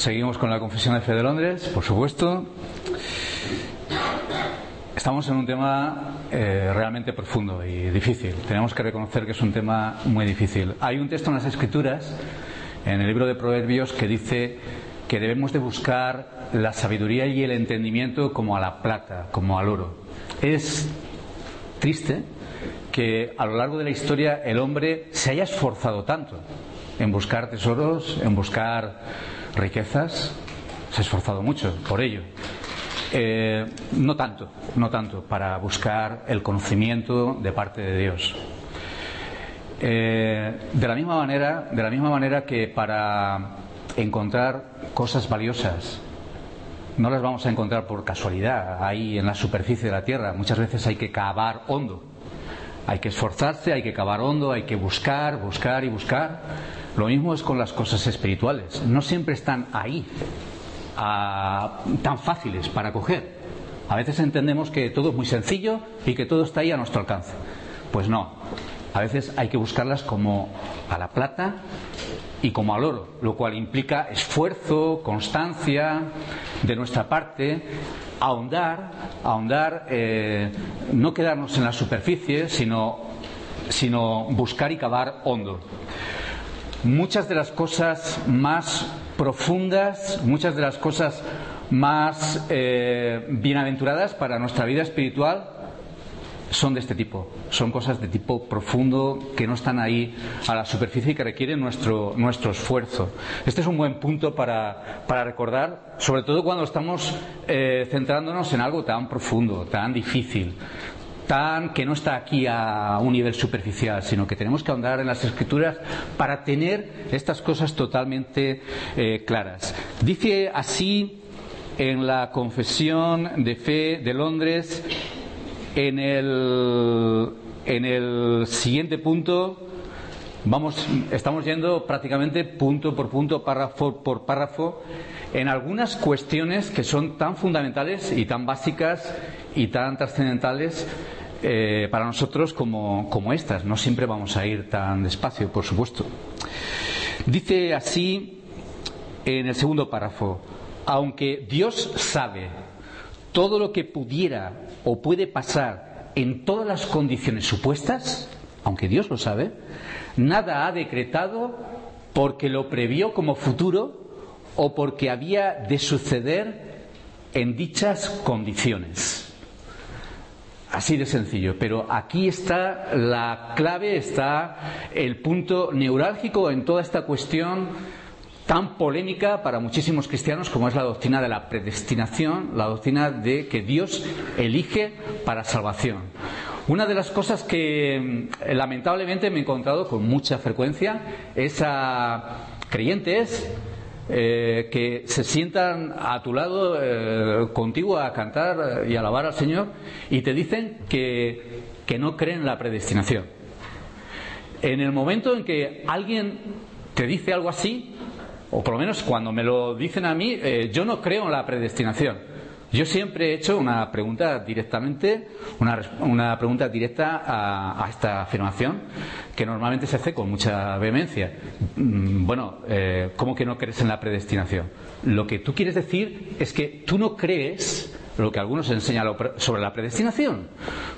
Seguimos con la Confesión de Fe de Londres, por supuesto. Estamos en un tema eh, realmente profundo y difícil. Tenemos que reconocer que es un tema muy difícil. Hay un texto en las Escrituras, en el libro de Proverbios, que dice que debemos de buscar la sabiduría y el entendimiento como a la plata, como al oro. Es triste que a lo largo de la historia el hombre se haya esforzado tanto en buscar tesoros, en buscar riquezas, se ha esforzado mucho por ello. Eh, no tanto, no tanto para buscar el conocimiento de parte de Dios. Eh, de la misma manera, de la misma manera que para encontrar cosas valiosas no las vamos a encontrar por casualidad ahí en la superficie de la tierra. Muchas veces hay que cavar hondo. Hay que esforzarse, hay que cavar hondo, hay que buscar, buscar y buscar. Lo mismo es con las cosas espirituales. No siempre están ahí, tan fáciles para coger. A veces entendemos que todo es muy sencillo y que todo está ahí a nuestro alcance. Pues no. A veces hay que buscarlas como a la plata y como al oro, lo cual implica esfuerzo, constancia de nuestra parte, ahondar, ahondar, eh, no quedarnos en la superficie, sino, sino buscar y cavar hondo muchas de las cosas más profundas, muchas de las cosas más eh, bienaventuradas para nuestra vida espiritual son de este tipo. Son cosas de tipo profundo que no están ahí a la superficie y que requieren nuestro, nuestro esfuerzo. Este es un buen punto para, recordar, sobre todo cuando estamos eh, centrándonos en algo tan profundo, tan difícil que no está aquí a un nivel superficial, sino que tenemos que ahondar en las escrituras para tener estas cosas totalmente eh, claras. Dice así en la Confesión de Fe de Londres, en el, en el siguiente punto, Vamos, estamos yendo prácticamente punto por punto, párrafo por párrafo, en algunas cuestiones que son tan fundamentales y tan básicas y tan trascendentales eh, para nosotros como, como estas. No siempre vamos a ir tan despacio, por supuesto. Dice así en el segundo párrafo, aunque Dios sabe todo lo que pudiera o puede pasar en todas las condiciones supuestas, aunque Dios lo sabe, nada ha decretado porque lo previó como futuro o porque había de suceder en dichas condiciones. Así de sencillo, pero aquí está la clave, está el punto neurálgico en toda esta cuestión tan polémica para muchísimos cristianos como es la doctrina de la predestinación, la doctrina de que Dios elige para salvación. Una de las cosas que mm, lamentablemente me he encontrado con mucha frecuencia es a creyentes eh, que se sientan a tu lado eh, contigo a cantar y alabar al Señor y te dicen que, no creen en la predestinación. En el momento en que alguien te dice algo así, o por lo menos cuando me lo dicen a mí, eh, yo no creo en la predestinación. Yo siempre he hecho una pregunta directamente, una, pregunta directa a, esta afirmación, que normalmente se hace con mucha vehemencia. Mm, bueno, eh, ¿cómo que no crees en la predestinación? Lo que tú quieres decir es que tú no crees lo que algunos enseñan sobre la predestinación.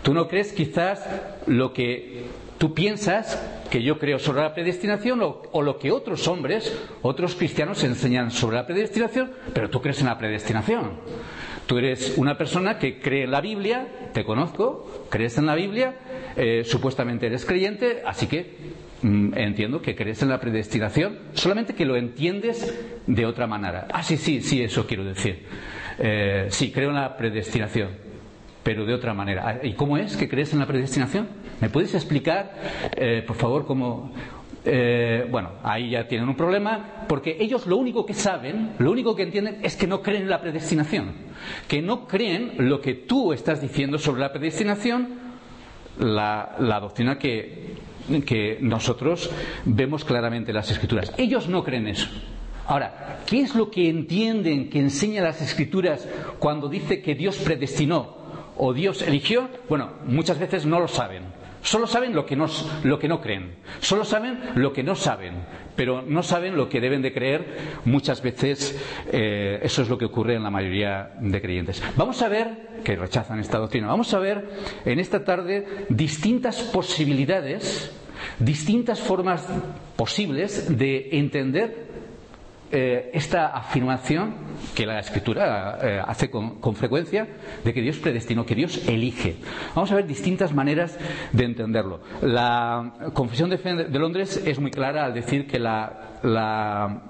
Tú no crees quizás lo que tú piensas que yo creo sobre la predestinación o, o, lo que otros hombres, otros cristianos enseñan sobre la predestinación, pero tú crees en la predestinación. Tú eres una persona que cree en la Biblia, te conozco, crees en la Biblia, eh, supuestamente eres creyente, así que mm, entiendo que crees en la predestinación, solamente que lo entiendes de otra manera. Ah, sí, sí, sí, eso quiero decir. Eh, sí, creo en la predestinación, pero de otra manera. Ah, ¿Y cómo es que crees en la predestinación? ¿Me puedes explicar, eh, por favor, cómo eh, bueno, ahí ya tienen un problema, porque ellos lo único que saben, lo único que entienden es que no creen en la predestinación, que no creen lo que tú estás diciendo sobre la predestinación, la, doctrina que, que nosotros vemos claramente en las escrituras. Ellos no creen eso. Ahora, ¿qué es lo que entienden, que enseña las escrituras cuando dice que Dios predestinó o Dios eligió? Bueno, muchas veces no lo saben Solo saben lo que, no, lo que no creen. Solo saben lo que no saben. Pero no saben lo que deben de creer. Muchas veces eh, eso es lo que ocurre en la mayoría de creyentes. Vamos a ver, que rechazan esta doctrina, vamos a ver en esta tarde distintas posibilidades, distintas formas posibles de entender eh, esta afirmación que la Escritura eh, hace con, frecuencia de que Dios predestinó, que Dios elige. Vamos a ver distintas maneras de entenderlo. La Confesión de de Londres es muy clara al decir que la, la,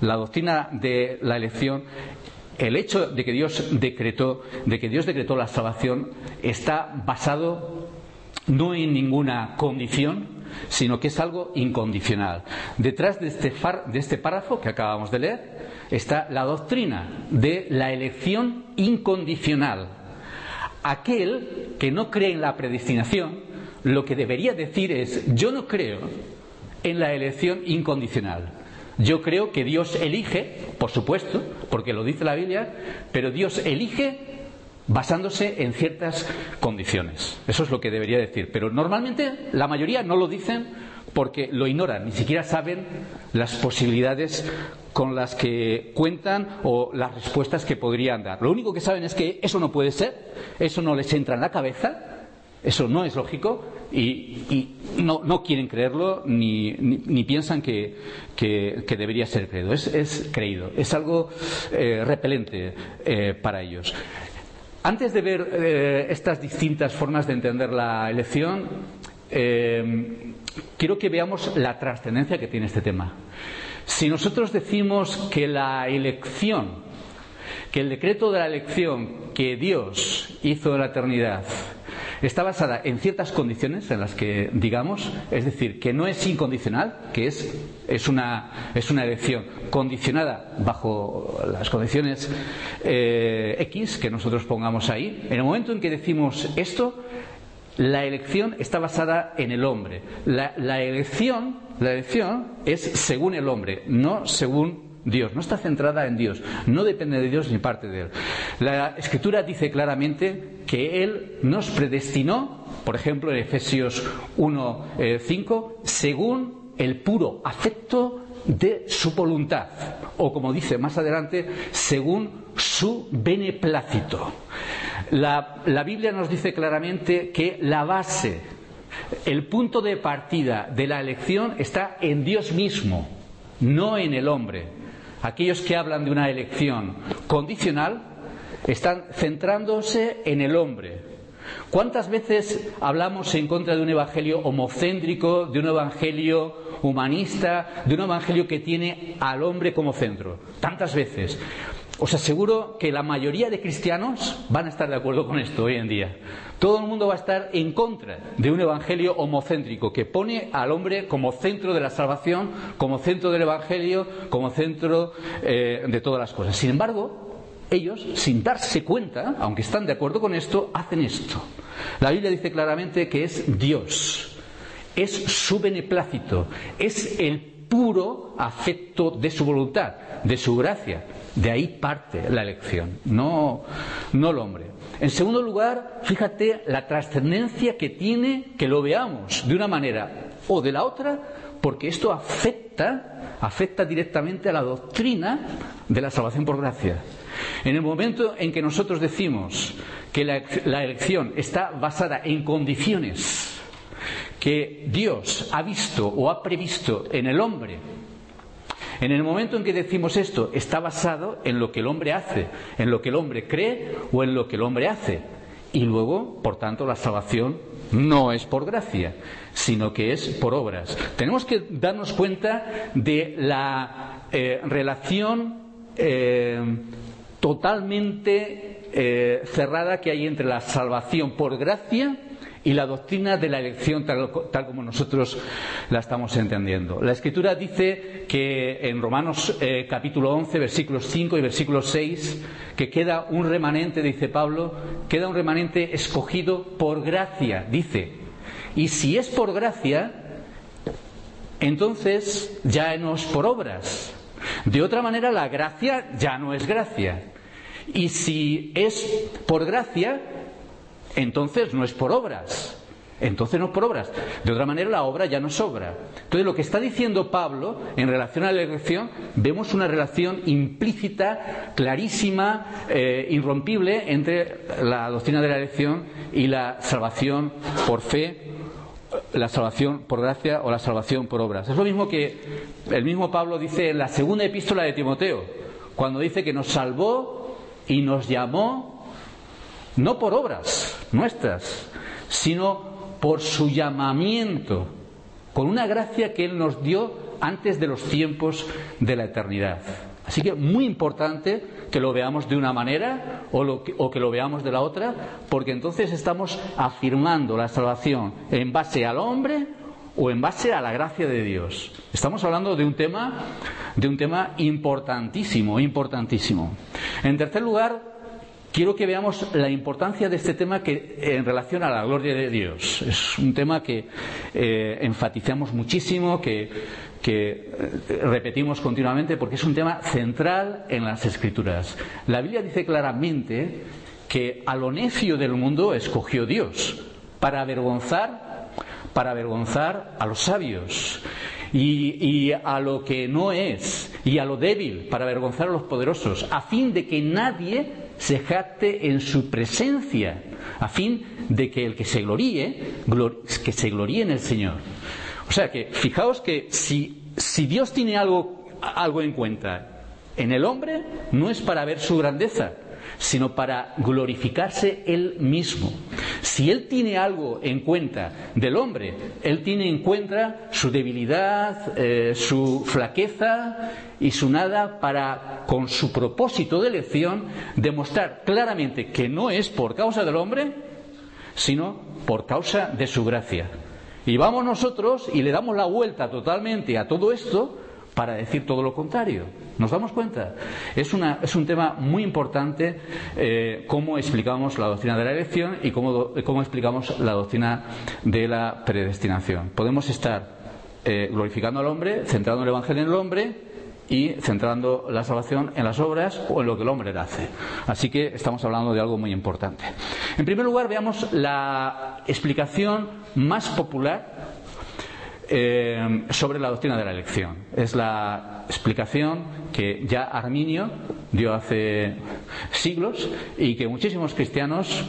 la doctrina de la elección el hecho de que Dios decretó, de que Dios decretó la salvación, está basado no en ninguna condición, sino que es algo incondicional. Detrás de este, de este párrafo que acabamos de leer está la doctrina de la elección incondicional. Aquel que no cree en la predestinación, lo que debería decir es, yo no creo en la elección incondicional. Yo creo que Dios elige, por supuesto, porque lo dice la Biblia, pero Dios elige basándose en ciertas condiciones. Eso es lo que debería decir. Pero normalmente la mayoría no lo dicen porque lo ignoran, ni siquiera saben las posibilidades con las que cuentan o las respuestas que podrían dar. Lo único que saben es que eso no puede ser, eso no les entra en la cabeza, eso no es lógico y, no, quieren creerlo ni, ni, piensan que, debería ser creído. Es, creído, es algo eh, repelente eh, para ellos. Antes de ver eh, estas distintas formas de entender la elección, eh, quiero que veamos la trascendencia que tiene este tema. Si nosotros decimos que la elección, que el decreto de la elección que Dios hizo en la eternidad está basada en ciertas condiciones en las que digamos, es decir, que no es incondicional, que es, es, una, es una elección condicionada bajo las condiciones eh, X que nosotros pongamos ahí. En el momento en que decimos esto, la elección está basada en el hombre. La, elección, la elección es según el hombre, no según Dios, no está centrada en Dios, no depende de Dios ni parte de Él. La Escritura dice claramente que Él nos predestinó, por ejemplo en Efesios 1, 5, eh, según el puro afecto de su voluntad, o como dice más adelante, según su beneplácito. La, la Biblia nos dice claramente que la base, el punto de partida de la elección está en Dios mismo, no en el hombre. Aquellos que hablan de una elección condicional están centrándose en el hombre. ¿Cuántas veces hablamos en contra de un evangelio homocéntrico, de un evangelio humanista, de un evangelio que tiene al hombre como centro? Tantas veces. Os aseguro que la mayoría de cristianos van a estar de acuerdo con esto hoy en día. Todo el mundo va a estar en contra de un evangelio homocéntrico que pone al hombre como centro de la salvación, como centro del evangelio, como centro eh, de todas las cosas. Sin embargo, ellos, sin darse cuenta, aunque están de acuerdo con esto, hacen esto. La Biblia dice claramente que es Dios, es su beneplácito, es el puro afecto de su voluntad, de su gracia, de ahí parte la elección, no, no el hombre. En segundo lugar, fíjate la trascendencia que tiene que lo veamos de una manera o de la otra, porque esto afecta, afecta directamente a la doctrina de la salvación por gracia. En el momento en que nosotros decimos que la, la elección está basada en condiciones que Dios ha visto o ha previsto en el hombre en el momento en que decimos esto, está basado en lo que el hombre hace, en lo que el hombre cree o en lo que el hombre hace. Y luego, por tanto, la salvación no es por gracia, sino que es por obras. Tenemos que darnos cuenta de la eh, relación eh, totalmente eh, cerrada que hay entre la salvación por gracia y la doctrina de la elección tal, como nosotros la estamos entendiendo. La Escritura dice que en Romanos eh, capítulo 11, versículos 5 y versículo 6, que queda un remanente, dice Pablo, queda un remanente escogido por gracia, dice. Y si es por gracia, entonces ya no es por obras. De otra manera, la gracia ya no es gracia. Y si es por gracia, entonces no es por obras. entonces no por obras. De otra manera, la obra ya no sobra. Entonces, lo que está diciendo Pablo en relación a la elección, vemos una relación implícita, clarísima, eh, irrompible entre la doctrina de la elección y la salvación por fe la salvación por gracia o la salvación por obras. Es lo mismo que el mismo Pablo dice en la segunda epístola de Timoteo, cuando dice que nos salvó y nos llamó no por obras nuestras, sino por su llamamiento, con una gracia que Él nos dio antes de los tiempos de la eternidad. Así que muy importante que lo veamos de una manera o, que, que, lo veamos de la otra, porque entonces estamos afirmando la salvación en base al hombre o en base a la gracia de Dios. Estamos hablando de un tema, de un tema importantísimo, importantísimo. En tercer lugar, quiero que veamos la importancia de este tema que, en relación a la gloria de Dios. Es un tema que eh, enfatizamos muchísimo, que, eh, repetimos continuamente, porque es un tema central en las Escrituras. La Biblia dice claramente que a lo necio del mundo escogió Dios para avergonzar, para avergonzar a los sabios. Y, y, a lo que no es, y a lo débil, para avergonzar a los poderosos, a fin de que nadie se jacte en su presencia, a fin de que el que se gloríe, que se gloríe en el Señor. O sea que, fijaos que si, si Dios tiene algo, algo en cuenta en el hombre, no es para ver su grandeza, sino para glorificarse él mismo. Si él tiene algo en cuenta del hombre, él tiene en cuenta su debilidad, eh, su flaqueza y su nada para, con su propósito de elección, demostrar claramente que no es por causa del hombre, sino por causa de su gracia. Y vamos nosotros y le damos la vuelta totalmente a todo esto para decir todo lo contrario. ¿Nos damos cuenta? Es, una, es un tema muy importante eh, cómo explicamos la doctrina de la elección y cómo, cómo, explicamos la doctrina de la predestinación. Podemos estar eh, glorificando al hombre, centrando el Evangelio en el hombre y centrando la salvación en las obras o en lo que el hombre hace. Así que estamos hablando de algo muy importante. En primer lugar, veamos la explicación más popular eh, sobre la doctrina de la elección. Es la explicación que ya Arminio dio hace siglos y que muchísimos cristianos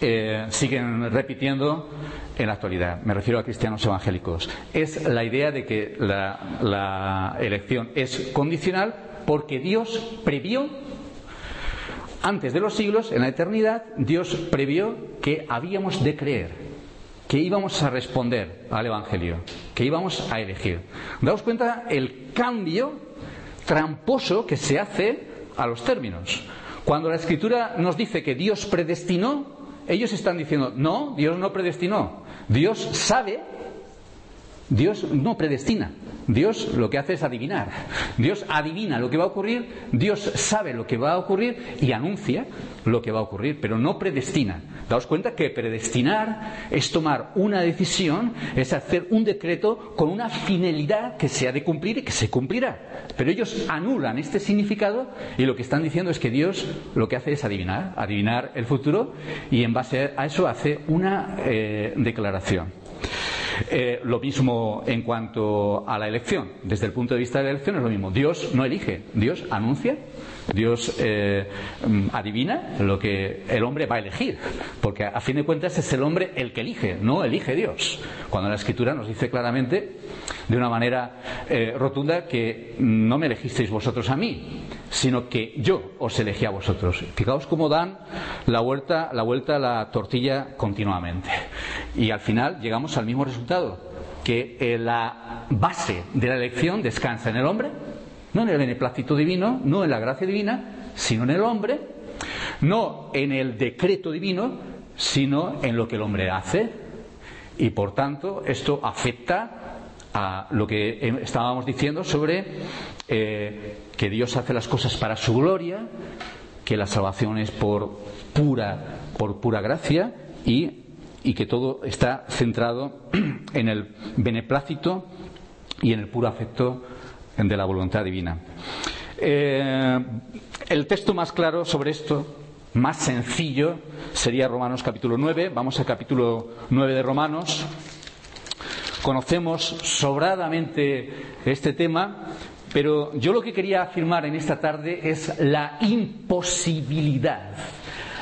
eh, siguen repitiendo en la actualidad. Me refiero a cristianos evangélicos. Es la idea de que la, la elección es condicional porque Dios previó antes de los siglos, en la eternidad, Dios previó que habíamos de creer que íbamos a responder al Evangelio, que íbamos a elegir. Daos cuenta el cambio tramposo que se hace a los términos. Cuando la Escritura nos dice que Dios predestinó, ellos están diciendo, no, Dios no predestinó. Dios sabe, Dios no predestina. Dios lo que hace es adivinar. Dios adivina lo que va a ocurrir, Dios sabe lo que va a ocurrir y anuncia lo que va a ocurrir, pero no predestina. Daos cuenta que predestinar es tomar una decisión, es hacer un decreto con una finalidad que se ha de cumplir y que se cumplirá. Pero ellos anulan este significado y lo que están diciendo es que Dios lo que hace es adivinar, adivinar el futuro y en base a eso hace una eh, declaración. Eh, lo mismo en cuanto a la elección. Desde el punto de vista de la elección es lo mismo. Dios no elige, Dios anuncia, Dios eh, mm, adivina lo que el hombre va a elegir. Porque a fin de cuentas es el hombre el que elige, no elige Dios. Cuando la Escritura nos dice claramente, de una manera eh, rotunda, que no me elegisteis vosotros a mí, sino que yo os elegí a vosotros. Fijaos cómo dan la vuelta, la vuelta a la tortilla continuamente. Y al final llegamos al mismo resultado, que eh, la base de la elección descansa en el hombre, no en el beneplácito divino, no en la gracia divina, sino en el hombre, no en el decreto divino, sino en lo que el hombre hace. Y por tanto, esto afecta a lo que estábamos diciendo sobre eh, que Dios hace las cosas para su gloria, que la salvación es por pura, por pura gracia y, que todo está centrado en el beneplácito y en el puro afecto de la voluntad divina. Eh, el texto más claro sobre esto más sencillo sería Romanos capítulo 9. Vamos al capítulo 9 de Romanos. Conocemos sobradamente este tema, pero yo lo que quería afirmar en esta tarde es la imposibilidad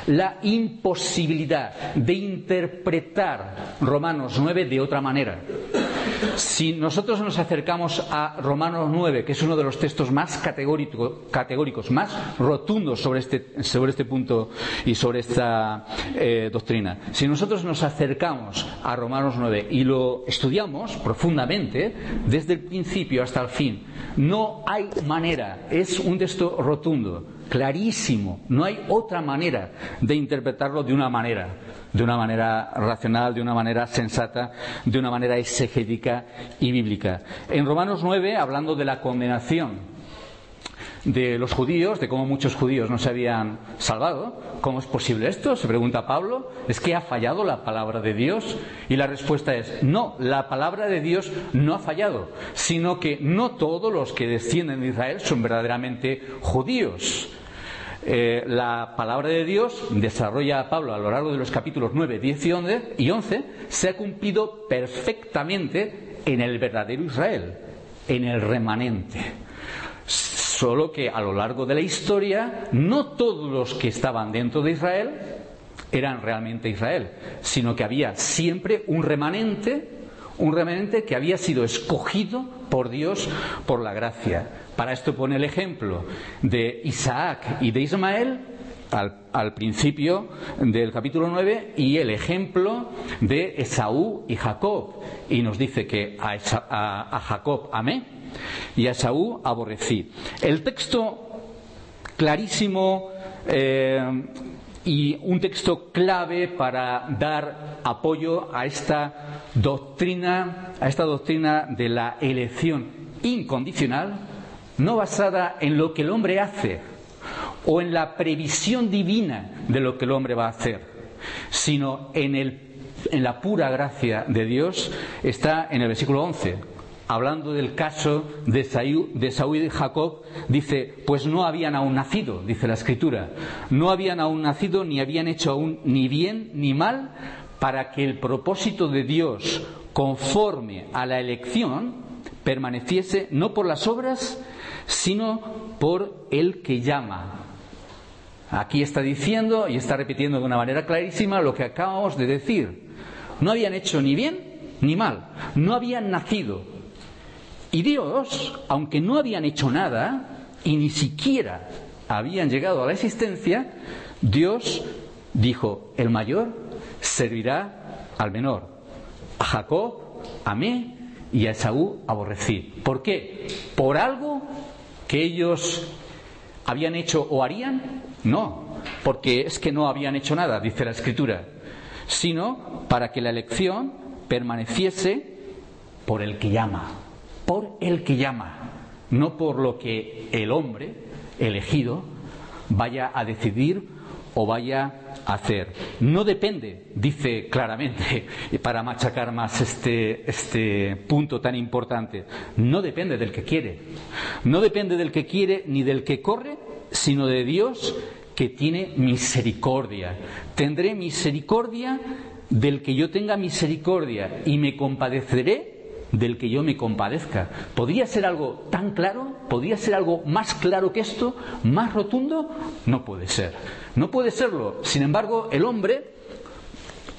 la imposibilidad de interpretar Romanos 9 de otra manera. Si nosotros nos acercamos a Romanos 9, que es uno de los textos más categóricos, más rotundos sobre este, sobre este punto y sobre esta eh, doctrina, si nosotros nos acercamos a Romanos 9 y lo estudiamos profundamente, desde el principio hasta el fin, no hay manera, es un texto rotundo clarísimo. No hay otra manera de interpretarlo de una manera, de una manera racional, de una manera sensata, de una manera exegética y bíblica. En Romanos 9, hablando de la condenación de los judíos, de cómo muchos judíos no se habían salvado. ¿Cómo es posible esto? Se pregunta Pablo. ¿Es que ha fallado la palabra de Dios? Y la respuesta es, no, la palabra de Dios no ha fallado, sino que no todos los que descienden de Israel son verdaderamente judíos. Eh, la palabra de Dios, desarrolla Pablo a lo largo de los capítulos 9, 10 y 11, se ha cumplido perfectamente en el verdadero Israel, en el remanente. Solo que a lo largo de la historia, no todos los que estaban dentro de Israel eran realmente Israel, sino que había siempre un remanente, un remanente que había sido escogido por Dios por la gracia. Para esto pone el ejemplo de Isaac y de Ismael al, principio del capítulo 9 y el ejemplo de Esaú y Jacob. Y nos dice que a, Jacob amé y a Esaú aborrecí. El texto clarísimo eh, y un texto clave para dar apoyo a esta doctrina, a esta doctrina de la elección incondicional no basada en lo que el hombre hace o en la previsión divina de lo que el hombre va a hacer, sino en, en la pura gracia de Dios, está en el versículo 11. Hablando del caso de Saúl, de y Jacob, dice, pues no habían aún nacido, dice la escritura, no habían aún nacido ni habían hecho aún ni bien ni mal para que el propósito de Dios conforme a la elección permaneciese no por las obras, sino por el que llama. Aquí está diciendo y está repitiendo de una manera clarísima lo que acabamos de decir. No habían hecho ni bien ni mal, no habían nacido. Y Dios, aunque no habían hecho nada y ni siquiera habían llegado a la existencia, Dios dijo, el mayor servirá al menor. A Jacob amé y a Esaú aborrecí. ¿Por qué? Por algo que ellos habían hecho o harían? No, porque es que no habían hecho nada, dice la Escritura, sino para que la elección permaneciese por el que llama, por el que llama, no por lo que el hombre elegido vaya a decidir o vaya a hacer. No depende, dice claramente, para machacar más este, este punto tan importante, no depende del que quiere. No depende del que quiere ni del que corre, sino de Dios que tiene misericordia. Tendré misericordia del que yo tenga misericordia y me compadeceré del que yo me compadezca. ¿Podría ser algo tan claro? ¿Podría ser algo más claro que esto? ¿Más rotundo? No puede ser. No puede serlo. Sin embargo, el hombre,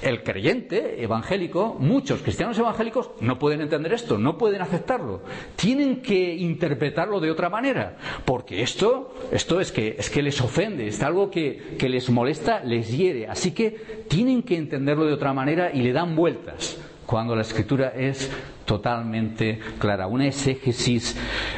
el creyente evangélico, muchos cristianos evangélicos no pueden entender esto, no pueden aceptarlo. Tienen que interpretarlo de otra manera, porque esto, esto es que, es que les ofende, es algo que, que les molesta, les hiere. Así que tienen que entenderlo de otra manera y le dan vueltas cuando la escritura es totalmente clara. Una exégesis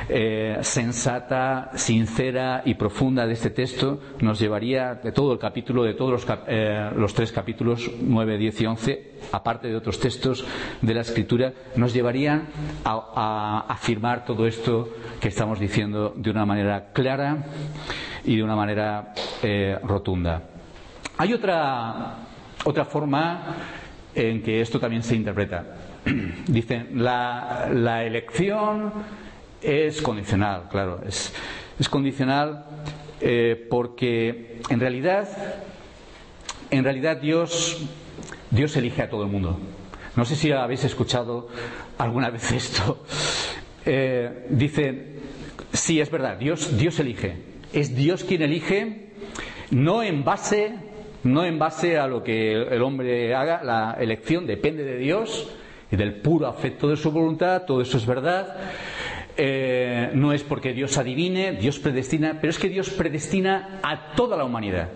eh, sensata, sincera y profunda de este texto nos llevaría, de todo el capítulo, de todos los, eh, los, tres capítulos, 9, 10 y 11, aparte de otros textos de la escritura, nos llevarían a, afirmar todo esto que estamos diciendo de una manera clara y de una manera eh, rotunda. Hay otra, otra forma en que esto también se interpreta. Dicen, la, elección es condicional, claro, es, condicional eh, porque en realidad, en realidad Dios, Dios elige a todo el mundo. No sé si habéis escuchado alguna vez esto. Eh, dice, sí, es verdad, Dios, Dios elige. Es Dios quien elige, no en base, no en base a lo que el hombre haga, la elección depende de Dios y del puro afecto de su voluntad, todo eso es verdad. Eh, no es porque Dios adivine, Dios predestina, pero es que Dios predestina a toda la humanidad.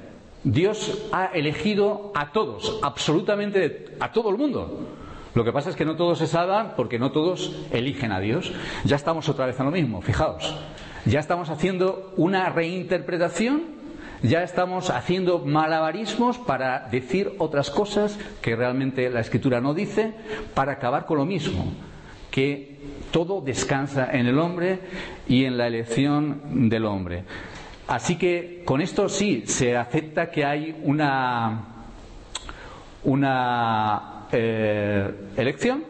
Dios ha elegido a todos, absolutamente a todo el mundo. Lo que pasa es que no todos se salvan porque no todos eligen a Dios. Ya estamos otra vez en lo mismo, fijaos. Ya estamos haciendo una reinterpretación, ya estamos haciendo malabarismos para decir otras cosas que realmente la Escritura no dice, para acabar con lo mismo, que todo descansa en el hombre y en la elección del hombre. Así que con esto sí se acepta que hay una, una eh, elección.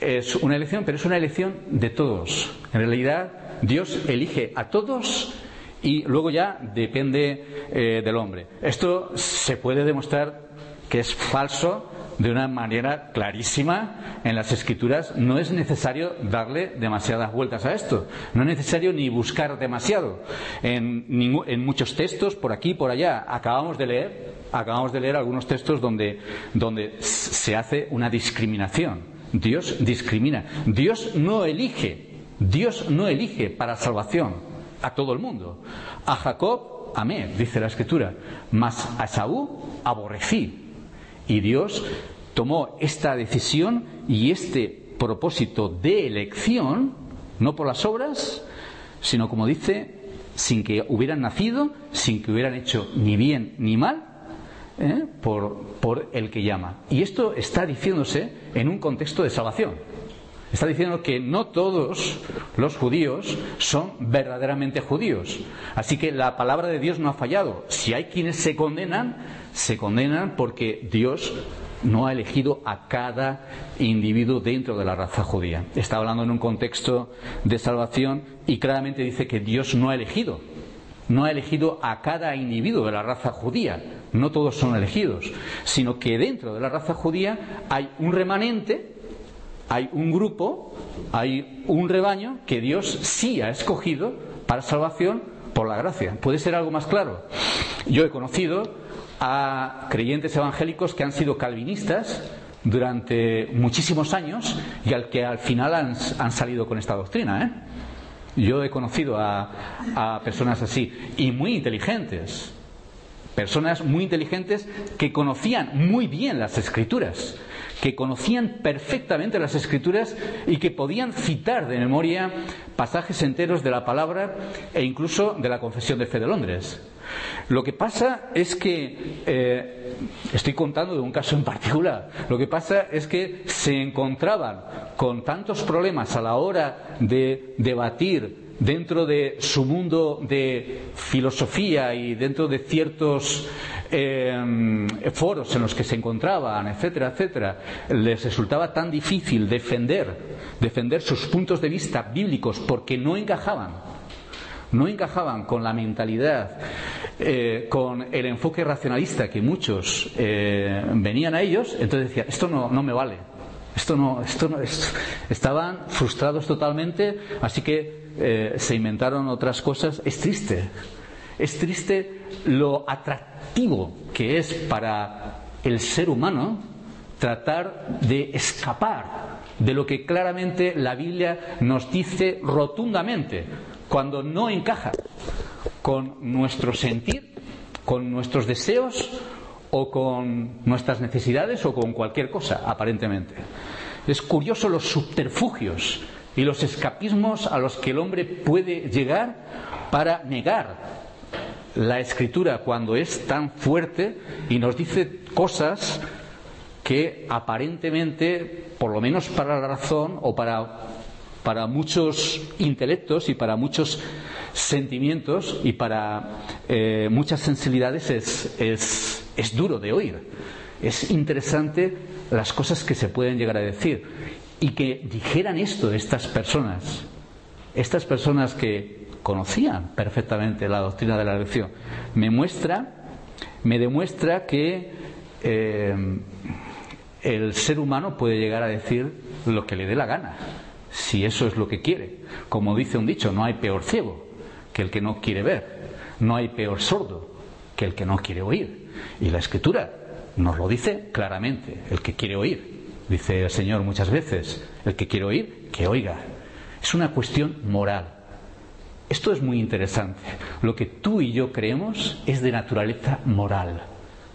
Es una elección, pero es una elección de todos. En realidad, Dios elige a todos y luego ya depende eh, del hombre. Esto se puede demostrar que es falso de una manera clarísima en las escrituras. No es necesario darle demasiadas vueltas a esto. No es necesario ni buscar demasiado. En, en muchos textos, por aquí, por allá, acabamos de leer, acabamos de leer algunos textos donde, donde se hace una discriminación. Dios discrimina. Dios no elige. Dios no elige para salvación a todo el mundo. A Jacob amé, dice la escritura, mas a Saúl aborrecí. Y Dios tomó esta decisión y este propósito de elección, no por las obras, sino como dice, sin que hubieran nacido, sin que hubieran hecho ni bien ni mal, ¿eh? por, por el que llama. Y esto está diciéndose en un contexto de salvación. Está diciendo que no todos los judíos son verdaderamente judíos. Así que la palabra de Dios no ha fallado. Si hay quienes se condenan, se condenan porque Dios no ha elegido a cada individuo dentro de la raza judía. Está hablando en un contexto de salvación y claramente dice que Dios no ha elegido. No ha elegido a cada individuo de la raza judía. No todos son elegidos, sino que dentro de la raza judía hay un remanente, hay un grupo, hay un rebaño que Dios sí ha escogido para salvación por la gracia. ¿Puede ser algo más claro? Yo he conocido a creyentes evangélicos que han sido calvinistas durante muchísimos años y al que al final han, salido con esta doctrina. ¿eh? Yo he conocido a, a personas así y muy inteligentes, personas muy inteligentes que conocían muy bien las escrituras, que conocían perfectamente las escrituras y que podían citar de memoria pasajes enteros de la palabra e incluso de la confesión de fe de Londres. Lo que pasa es que, eh, estoy contando de un caso en particular, lo que pasa es que se encontraban con tantos problemas a la hora de debatir dentro de su mundo de filosofía y dentro de ciertos eh, foros en los que se encontraban, etcétera, etcétera, les resultaba tan difícil defender, defender sus puntos de vista bíblicos porque no encajaban no encajaban con la mentalidad, eh, con el enfoque racionalista que muchos eh, venían a ellos, entonces decían, esto no, no me vale, esto no, esto no, estaban frustrados totalmente, así que eh, se inventaron otras cosas. Es triste, es triste lo atractivo que es para el ser humano tratar de escapar de lo que claramente la Biblia nos dice rotundamente cuando no encaja con nuestro sentir, con nuestros deseos o con nuestras necesidades o con cualquier cosa, aparentemente. Es curioso los subterfugios y los escapismos a los que el hombre puede llegar para negar la escritura cuando es tan fuerte y nos dice cosas que aparentemente, por lo menos para la razón o para para muchos intelectos y para muchos sentimientos y para eh, muchas sensibilidades es, es duro de oír. Es interesante las cosas que se pueden llegar a decir. Y que dijeran esto estas personas, estas personas que conocían perfectamente la doctrina de la elección. Me muestra, me demuestra que eh, el ser humano puede llegar a decir lo que le dé la gana, si eso es lo que quiere. Como dice un dicho, no hay peor ciego que el que no quiere ver, no hay peor sordo que el que no quiere oír. Y la escritura nos lo dice claramente, el que quiere oír. Dice el Señor muchas veces, el que quiere oír, que oiga. Es una cuestión moral. Esto es muy interesante. Lo que tú y yo creemos es de naturaleza moral,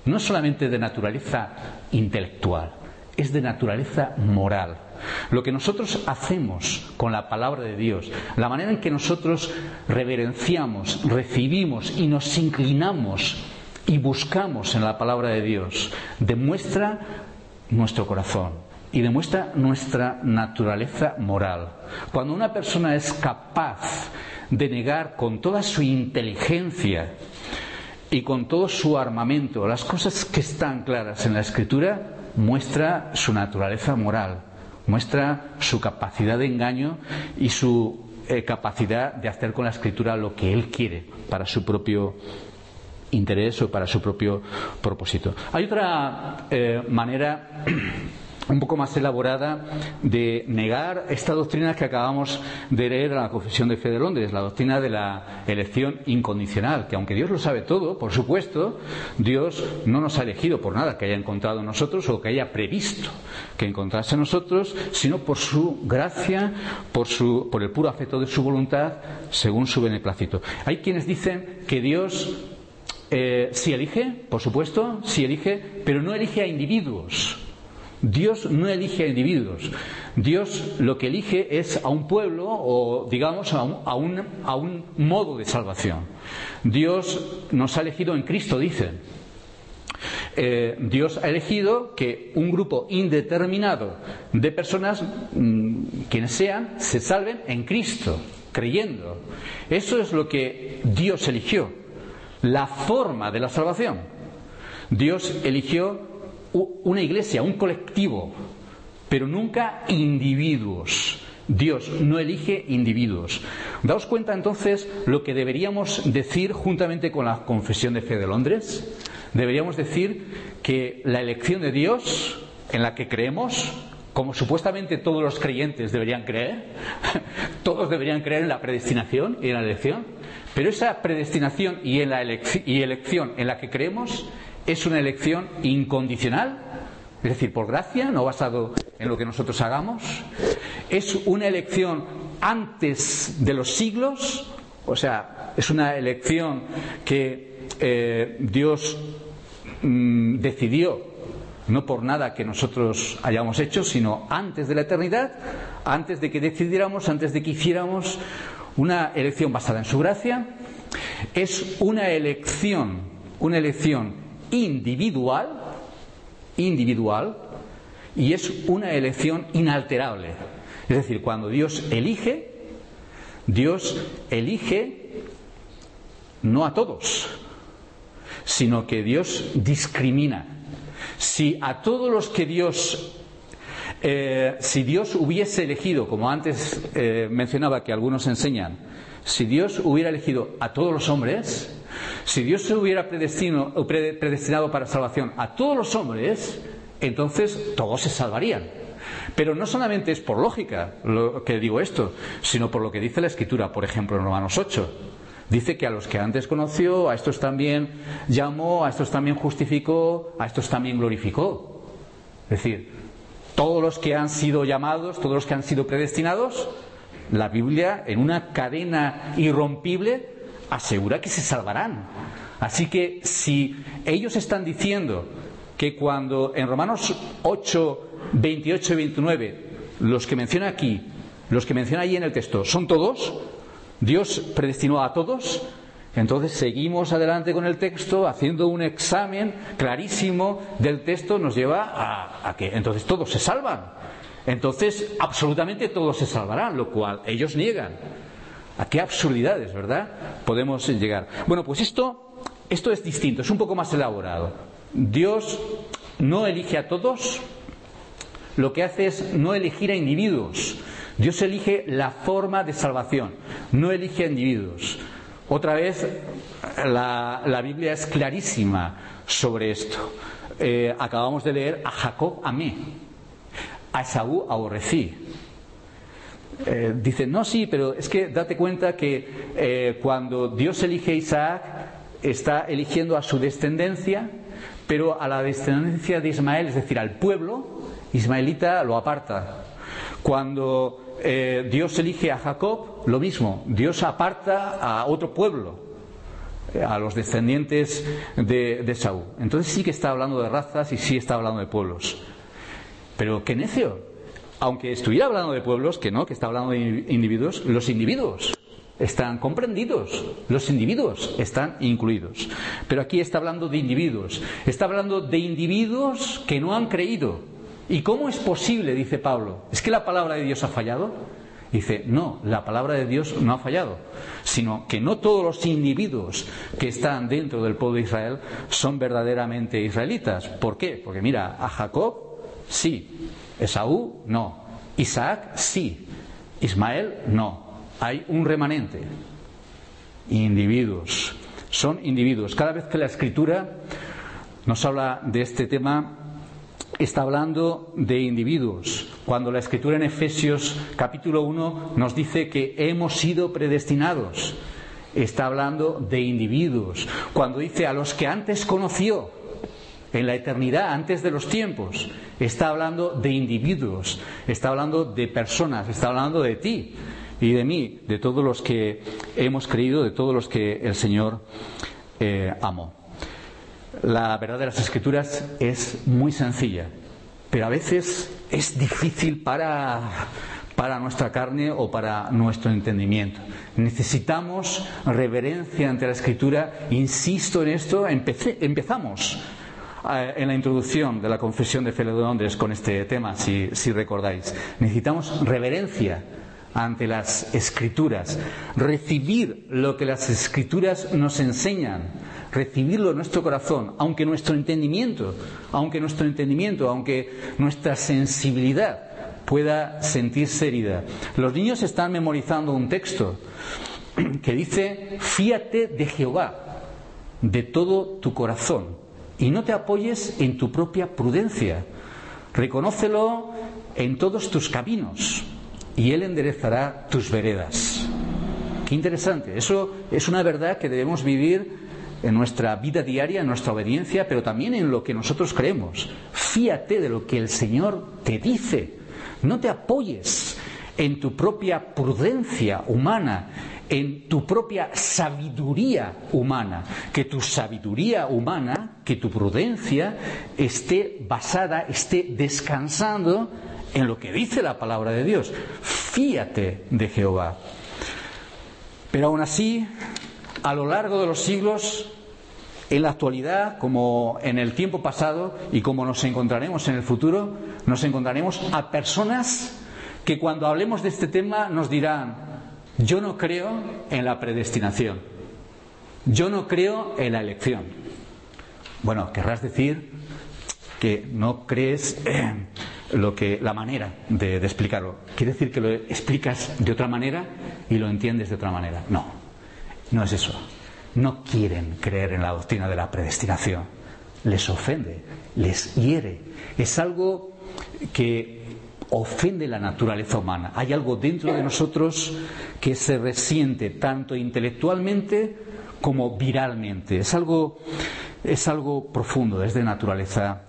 no solamente de naturaleza intelectual, es de naturaleza moral. Lo que nosotros hacemos con la palabra de Dios, la manera en que nosotros reverenciamos, recibimos y nos inclinamos y buscamos en la palabra de Dios, demuestra nuestro corazón y demuestra nuestra naturaleza moral. Cuando una persona es capaz de negar con toda su inteligencia y con todo su armamento las cosas que están claras en la escritura, muestra su naturaleza moral, muestra su capacidad de engaño y su eh, capacidad de hacer con la escritura lo que él quiere para su propio interés o para su propio propósito. Hay otra eh, manera un poco más elaborada de negar esta doctrina que acabamos de leer en la Confesión de Fe de Londres, la doctrina de la elección incondicional, que aunque Dios lo sabe todo, por supuesto, Dios no nos ha elegido por nada que haya encontrado en nosotros o que haya previsto que encontrase en nosotros, sino por su gracia, por, su, por el puro afecto de su voluntad, según su beneplácito. Hay quienes dicen que Dios eh, sí elige, por supuesto, sí elige, pero no elige a individuos Dios no elige a individuos. Dios lo que elige es a un pueblo o, digamos, a un, modo de salvación. Dios nos ha elegido en Cristo, dicen. Eh, Dios ha elegido que un grupo indeterminado de personas, mm, quienes sean, se salven en Cristo, creyendo. Eso es lo que Dios eligió, la forma de la salvación. Dios eligió una iglesia, un colectivo, pero nunca individuos. Dios no elige individuos. Daos cuenta entonces lo que deberíamos decir juntamente con la Confesión de Fe de Londres. Deberíamos decir que la elección de Dios en la que creemos, como supuestamente todos los creyentes deberían creer, todos deberían creer en la predestinación y en la elección, pero esa predestinación y en la y elección en la que creemos es una elección incondicional, es decir, por gracia, no basado en lo que nosotros hagamos. Es una elección antes de los siglos, o sea, es una elección que eh, Dios mm, decidió no por nada que nosotros hayamos hecho, sino antes de la eternidad, antes de que decidiéramos, antes de que hiciéramos una elección basada en su gracia. Es una elección, una elección individual, individual, y es una elección inalterable. Es decir, cuando Dios elige, Dios elige no a todos, sino que Dios discrimina. Si a todos los que Dios, eh, si Dios hubiese elegido, como antes eh, mencionaba que algunos enseñan, si Dios hubiera elegido a todos los hombres, si Dios se hubiera predestinado para salvación a todos los hombres, entonces todos se salvarían. Pero no solamente es por lógica lo que digo esto, sino por lo que dice la Escritura, por ejemplo, en Romanos 8. Dice que a los que antes conoció, a estos también llamó, a estos también justificó, a estos también glorificó. Es decir, todos los que han sido llamados, todos los que han sido predestinados, la Biblia en una cadena irrompible asegura que se salvarán. Así que si ellos están diciendo que cuando en Romanos 8, 28 y 29, los que menciona aquí, los que menciona allí en el texto, son todos, Dios predestinó a todos, entonces seguimos adelante con el texto, haciendo un examen clarísimo del texto, nos lleva a, a que entonces todos se salvan. Entonces, absolutamente todos se salvarán, lo cual ellos niegan. A qué absurdidades, ¿verdad? Podemos llegar. Bueno, pues esto, esto es distinto, es un poco más elaborado. Dios no elige a todos, lo que hace es no elegir a individuos. Dios elige la forma de salvación. no elige a individuos. Otra vez, la, Biblia es clarísima sobre esto. Eh, acabamos de leer a Jacob amé, a Esaú aborrecí. Eh, dice, no, sí, pero es que date cuenta que eh, cuando Dios elige a Isaac, está eligiendo a su descendencia, pero a la descendencia de Ismael, es decir, al pueblo, ismaelita lo aparta. Cuando eh, Dios elige a Jacob, lo mismo, Dios aparta a otro pueblo, eh, a los descendientes de, de Saúl. Entonces sí que está hablando de razas y sí está hablando de pueblos. Pero qué necio, aunque estuviera hablando de pueblos, que no, que está hablando de individuos, los individuos están comprendidos, los individuos están incluidos. Pero aquí está hablando de individuos, está hablando de individuos que no han creído. ¿Y cómo es posible, dice Pablo? ¿Es que la palabra de Dios ha fallado? Dice, no, la palabra de Dios no ha fallado, sino que no todos los individuos que están dentro del pueblo de Israel son verdaderamente israelitas. ¿Por qué? Porque mira, a Jacob sí, Esaú no, Isaac sí, Ismael no, hay un remanente. Individuos. Son individuos. Cada vez que la escritura nos habla de este tema, está hablando de individuos. Cuando la escritura en Efesios capítulo 1 nos dice que hemos sido predestinados, está hablando de individuos. Cuando dice a los que antes conoció, en la eternidad, antes de los tiempos, está hablando de individuos, está hablando de personas, está hablando de ti y de mí, de todos los que hemos creído, de todos los que el Señor eh, amó. La verdad de las escrituras es muy sencilla, pero a veces es difícil para, para nuestra carne o para nuestro entendimiento. Necesitamos reverencia ante la escritura. Insisto en esto, empezamos eh, en la introducción de la confesión de fe de Londres con este tema, si, recordáis. Necesitamos reverencia ante las escrituras, recibir lo que las escrituras nos enseñan, recibirlo en nuestro corazón, aunque nuestro entendimiento, aunque nuestro entendimiento, aunque nuestra sensibilidad pueda sentirse herida. Los niños están memorizando un texto que dice, fíate de Jehová de todo tu corazón y no te apoyes en tu propia prudencia. Reconócelo en todos tus caminos y Él enderezará tus veredas. Qué interesante. Eso es una verdad que debemos vivir en nuestra vida diaria, en nuestra obediencia, pero también en lo que nosotros creemos. Fíate de lo que el Señor te dice. No te apoyes en tu propia prudencia humana, en tu propia sabiduría humana. Que tu sabiduría humana, que tu prudencia esté basada, esté descansando en lo que dice la palabra de Dios. Fíate de Jehová. Pero aún así, a lo largo de los siglos, en la actualidad, como en el tiempo pasado y como nos encontraremos en el futuro, nos encontraremos a personas que cuando hablemos de este tema nos dirán, yo no creo en la predestinación, yo no creo en la elección. Bueno, querrás decir que no crees en lo que, la manera de, explicarlo. ¿Quiere decir que lo explicas de otra manera y lo entiendes de otra manera? No, no es eso. No quieren creer en la doctrina de la predestinación. Les ofende, les hiere. Es algo que ofende la naturaleza humana. Hay algo dentro de nosotros que se resiente tanto intelectualmente como viralmente. Es algo, es algo profundo, es de naturaleza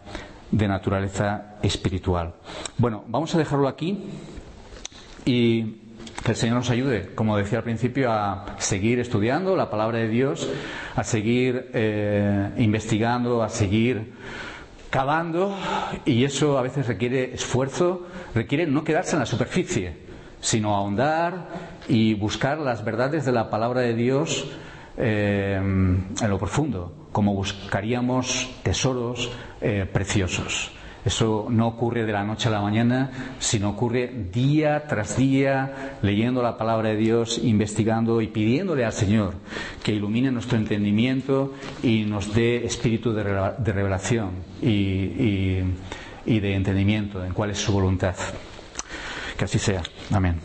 de naturaleza espiritual. Bueno, vamos a dejarlo aquí y que el Señor nos ayude, como decía al principio, a seguir estudiando la palabra de Dios, a seguir eh, investigando, a seguir cavando, y eso a veces requiere esfuerzo, requiere no quedarse en la superficie, sino ahondar y buscar las verdades de la palabra de Dios eh, en lo profundo, como buscaríamos tesoros eh, preciosos. Eso no ocurre de la noche a la mañana, sino ocurre día tras día, leyendo la palabra de Dios, investigando y pidiéndole al Señor que ilumine nuestro entendimiento y nos dé espíritu de, revelación y, y de entendimiento en cuál es su voluntad. Que así sea. Amén.